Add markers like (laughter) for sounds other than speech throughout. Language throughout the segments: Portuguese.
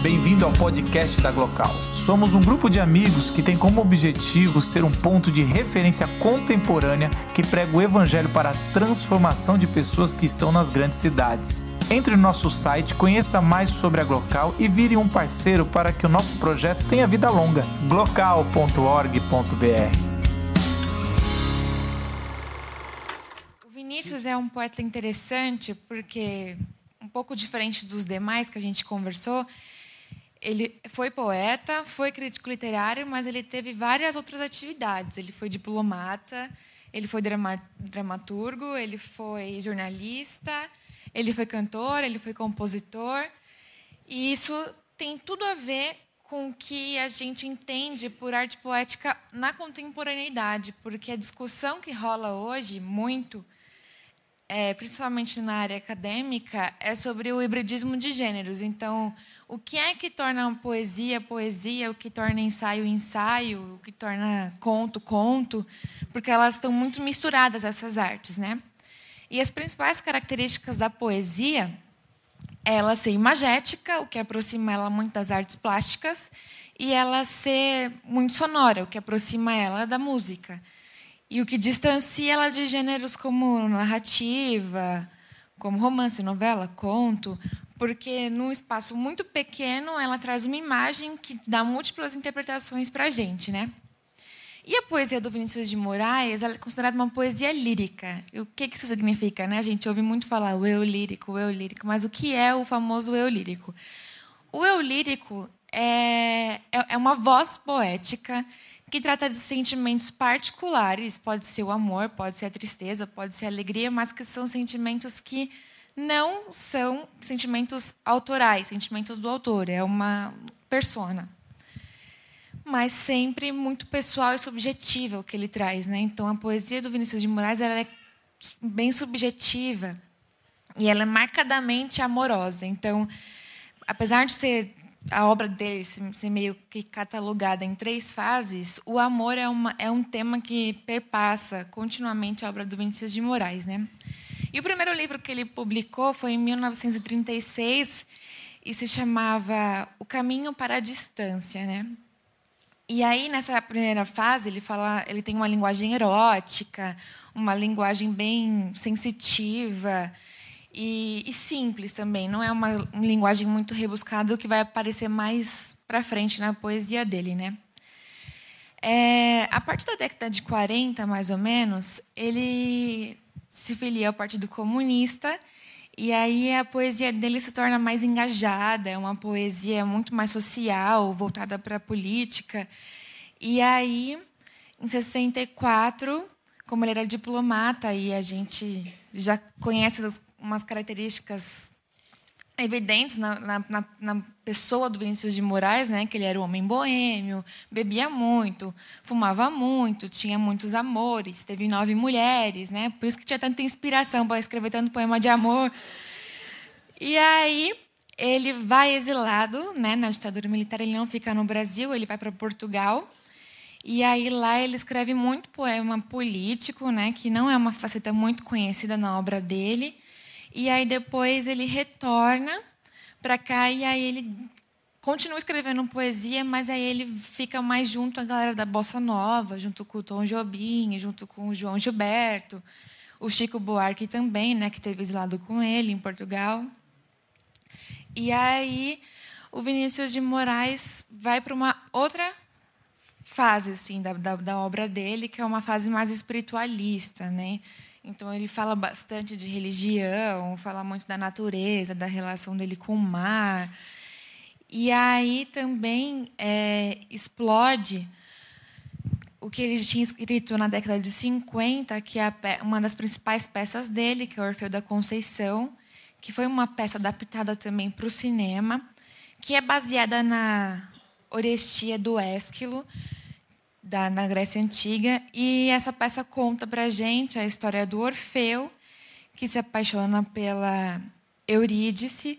Bem-vindo ao podcast da Glocal. Somos um grupo de amigos que tem como objetivo ser um ponto de referência contemporânea que prega o evangelho para a transformação de pessoas que estão nas grandes cidades. Entre no nosso site, conheça mais sobre a Glocal e vire um parceiro para que o nosso projeto tenha vida longa. glocal.org.br O Vinícius é um poeta interessante porque, um pouco diferente dos demais que a gente conversou, ele foi poeta, foi crítico literário, mas ele teve várias outras atividades. Ele foi diplomata, ele foi dramaturgo, ele foi jornalista, ele foi cantor, ele foi compositor. E isso tem tudo a ver com o que a gente entende por arte poética na contemporaneidade, porque a discussão que rola hoje muito, é, principalmente na área acadêmica, é sobre o hibridismo de gêneros. Então, o que é que torna poesia poesia, o que torna ensaio ensaio, o que torna conto conto, porque elas estão muito misturadas essas artes, né? E as principais características da poesia é ela ser imagética, o que aproxima ela muito das artes plásticas, e ela ser muito sonora, o que aproxima ela da música. E o que distancia ela de gêneros como narrativa, como romance, novela, conto, porque num espaço muito pequeno ela traz uma imagem que dá múltiplas interpretações para a gente, né? E a poesia do Vinícius de Moraes é considerada uma poesia lírica. E o que isso significa? Né? A gente ouve muito falar o eu lírico, o eu lírico, mas o que é o famoso eu lírico? O eu lírico é, é, é uma voz poética que trata de sentimentos particulares. Pode ser o amor, pode ser a tristeza, pode ser a alegria, mas que são sentimentos que não são sentimentos autorais, sentimentos do autor, é uma persona. Mas sempre muito pessoal e subjetiva o que ele traz. Né? Então, a poesia do Vinícius de Moraes ela é bem subjetiva e ela é marcadamente amorosa. Então, apesar de ser a obra dele ser meio que catalogada em três fases, o amor é, uma, é um tema que perpassa continuamente a obra do Vinícius de Moraes. Né? E o primeiro livro que ele publicou foi em 1936 e se chamava O Caminho para a Distância, né? E aí nessa primeira fase ele fala, ele tem uma linguagem erótica, uma linguagem bem sensitiva e, e simples também. Não é uma, linguagem muito rebuscada, o que vai aparecer mais para frente na poesia dele, né? É, a partir da década de 40, mais ou menos, ele se filia ao Partido Comunista e aí a poesia dele se torna mais engajada, é uma poesia muito mais social, voltada para a política. E aí, em 64, como ele era diplomata e a gente já conhece umas características evidentes na, na, na, pessoa do Vinícius de Moraes, né, que ele era um homem boêmio, bebia muito, fumava muito, tinha muitos amores, teve nove mulheres, né, por isso que tinha tanta inspiração para escrever tanto poema de amor. E aí ele vai exilado, né, na ditadura militar, ele não fica no Brasil, ele vai para Portugal. E aí lá ele escreve muito poema político, né, que não é uma faceta muito conhecida na obra dele. E aí depois ele retorna para cá e aí ele continua escrevendo poesia, mas aí ele fica mais junto à galera da bossa nova, junto com o Tom Jobim, junto com o João Gilberto, o Chico Buarque também, né, que teve exilado com ele em Portugal. E aí o Vinícius de Moraes vai para uma outra fase assim da, da, da obra dele, que é uma fase mais espiritualista, né? Então ele fala bastante de religião, fala muito da natureza, da relação dele com o mar. E aí também é, explode o que ele tinha escrito na década de 50, que é uma das principais peças dele, que é o Orfeu da Conceição, que foi uma peça adaptada também para o cinema, que é baseada na Orestia do Ésquilo, da, na Grécia Antiga. E essa peça conta para a gente a história do Orfeu, que se apaixona pela Eurídice.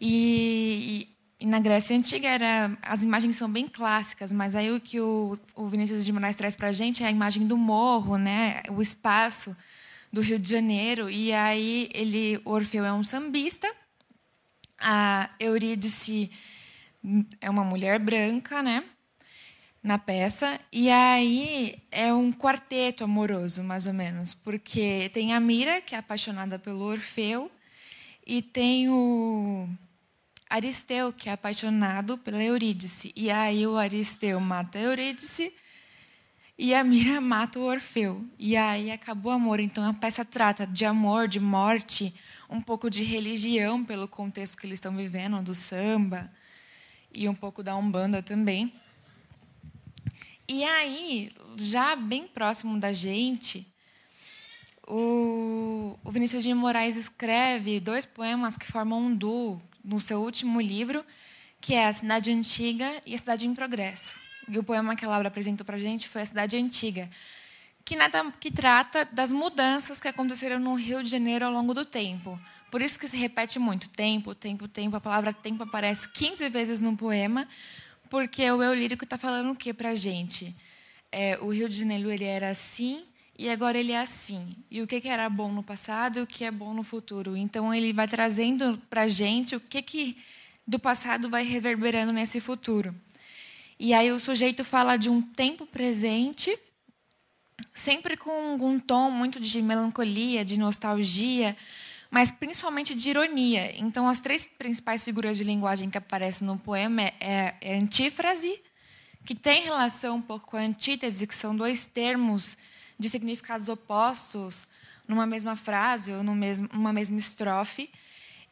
E, e, e na Grécia Antiga era, as imagens são bem clássicas, mas aí o que o, o Vinícius de Moraes traz para a gente é a imagem do morro, né? o espaço do Rio de Janeiro. E aí ele, Orfeu é um sambista, a Eurídice é uma mulher branca, né? Na peça. E aí é um quarteto amoroso, mais ou menos. Porque tem a Mira, que é apaixonada pelo Orfeu, e tem o Aristeu, que é apaixonado pela Eurídice. E aí o Aristeu mata a Eurídice e a Mira (laughs) mata o Orfeu. E aí acabou o amor. Então a peça trata de amor, de morte, um pouco de religião pelo contexto que eles estão vivendo, do samba e um pouco da umbanda também. E aí, já bem próximo da gente, o, o Vinícius de Moraes escreve dois poemas que formam um duo no seu último livro, que é A Cidade Antiga e A Cidade em Progresso. E o poema que a Laura apresentou para a gente foi A Cidade Antiga, que, nada, que trata das mudanças que aconteceram no Rio de Janeiro ao longo do tempo. Por isso que se repete muito tempo, tempo, tempo. A palavra tempo aparece 15 vezes no poema, porque o eu lírico está falando o que para gente? É, o Rio de Janeiro ele era assim e agora ele é assim. E o que, que era bom no passado e o que é bom no futuro. Então ele vai trazendo para gente o que, que do passado vai reverberando nesse futuro. E aí o sujeito fala de um tempo presente, sempre com um tom muito de melancolia, de nostalgia, mas principalmente de ironia. Então, as três principais figuras de linguagem que aparecem no poema é, é, é antífrase, que tem relação um pouco com a antítese, que são dois termos de significados opostos numa mesma frase ou numa mesma, estrofe.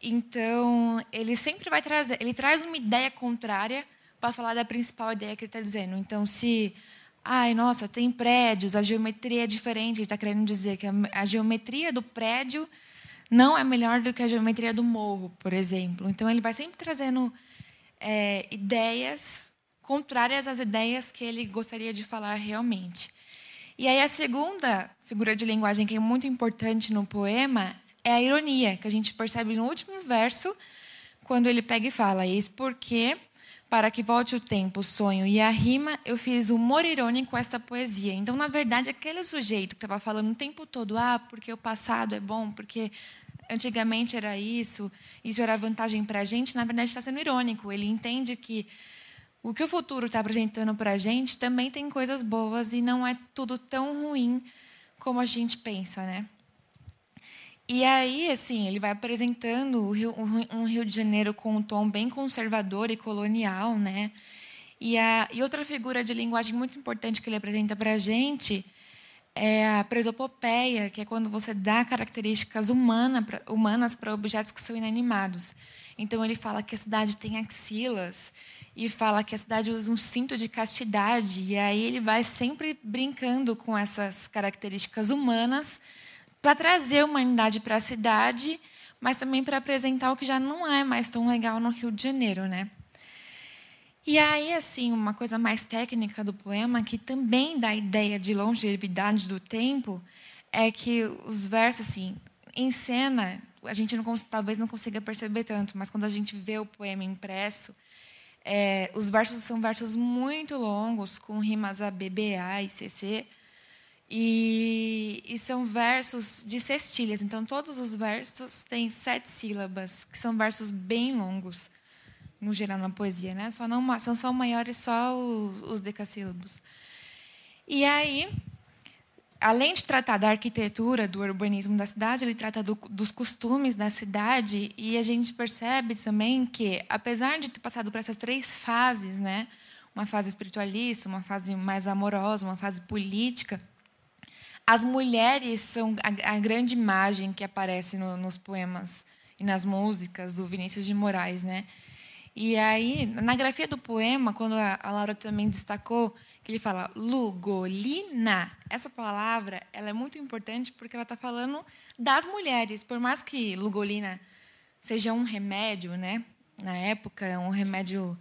Então, ele sempre vai trazer, ele traz uma ideia contrária para falar da principal ideia que ele está dizendo. Então, se, ai, nossa, tem prédios, a geometria é diferente, ele está querendo dizer que a geometria do prédio não é melhor do que a geometria do morro, por exemplo. Então, ele vai sempre trazendo é, ideias contrárias às ideias que ele gostaria de falar realmente. E aí, a segunda figura de linguagem que é muito importante no poema é a ironia, que a gente percebe no último verso, quando ele pega e fala: Eis porque, para que volte o tempo, o sonho e a rima, eu fiz humor irônico esta poesia. Então, na verdade, aquele sujeito que estava falando o tempo todo: ah, porque o passado é bom, porque antigamente era isso, isso era vantagem para a gente, na verdade está sendo irônico. Ele entende que o que o futuro está apresentando para a gente também tem coisas boas e não é tudo tão ruim como a gente pensa, né? E aí, assim, ele vai apresentando Rio, um Rio de Janeiro com um tom bem conservador e colonial, né? E, a, e outra figura de linguagem muito importante que ele apresenta para a gente é a presopopeia, que é quando você dá características humana, humanas para objetos que são inanimados. Então ele fala que a cidade tem axilas e fala que a cidade usa um cinto de castidade e aí ele vai sempre brincando com essas características humanas para trazer humanidade para a cidade, mas também para apresentar o que já não é mais tão legal no Rio de Janeiro, né? E aí, assim, uma coisa mais técnica do poema, que também dá a ideia de longevidade do tempo, é que os versos, assim, em cena, a gente não, talvez não consiga perceber tanto, mas quando a gente vê o poema impresso, é, os versos são versos muito longos, com rimas A, B, B, A e C, C, e, e são versos de cestilhas. Então, todos os versos têm sete sílabas, que são versos bem longos no geral na poesia, né? Só não são só maiores só os, os decassílabos. E aí, além de tratar da arquitetura, do urbanismo da cidade, ele trata do, dos costumes da cidade e a gente percebe também que, apesar de ter passado por essas três fases, né? Uma fase espiritualista, uma fase mais amorosa, uma fase política, as mulheres são a, a grande imagem que aparece no, nos poemas e nas músicas do Vinícius de Moraes, né? E aí, na grafia do poema, quando a, Laura também destacou, que ele fala lugolina, essa palavra ela é muito importante porque ela está falando das mulheres. Por mais que lugolina seja um remédio, né? na época, um remédio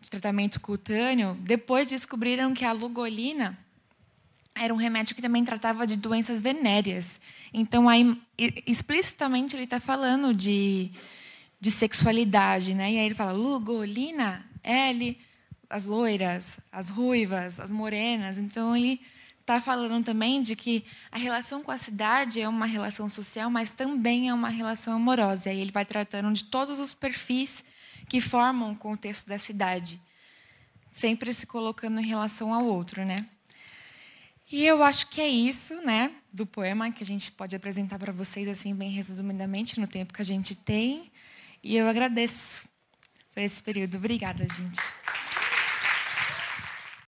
de tratamento cutâneo, depois descobriram que a lugolina era um remédio que também tratava de doenças venéreas. Então, aí, explicitamente, ele está falando de de sexualidade, né? E aí ele fala Lugolina, L, as loiras, as ruivas, as morenas. Então ele está falando também de que a relação com a cidade é uma relação social, mas também é uma relação amorosa. E aí ele vai tratando de todos os perfis que formam o contexto da cidade, sempre se colocando em relação ao outro, né? E eu acho que é isso, né, do poema que a gente pode apresentar para vocês assim bem resumidamente no tempo que a gente tem. E eu agradeço por esse período. Obrigada, gente.